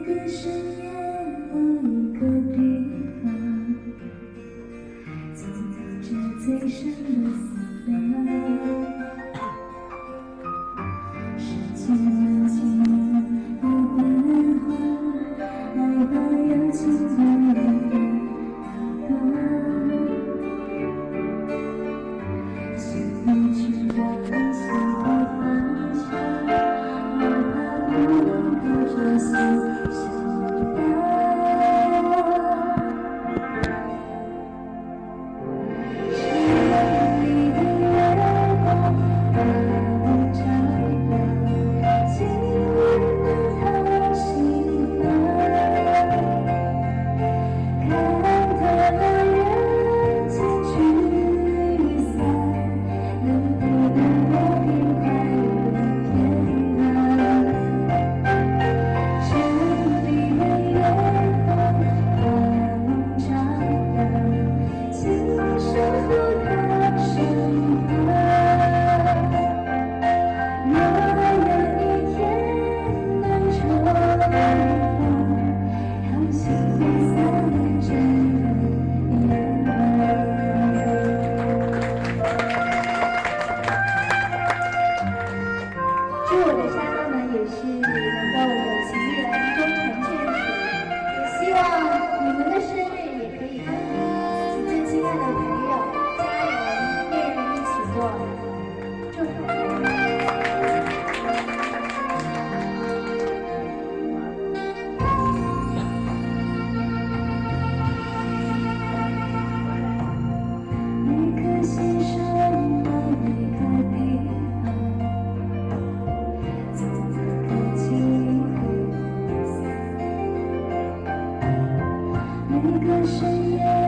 一个深夜某一个地方最深的每个深夜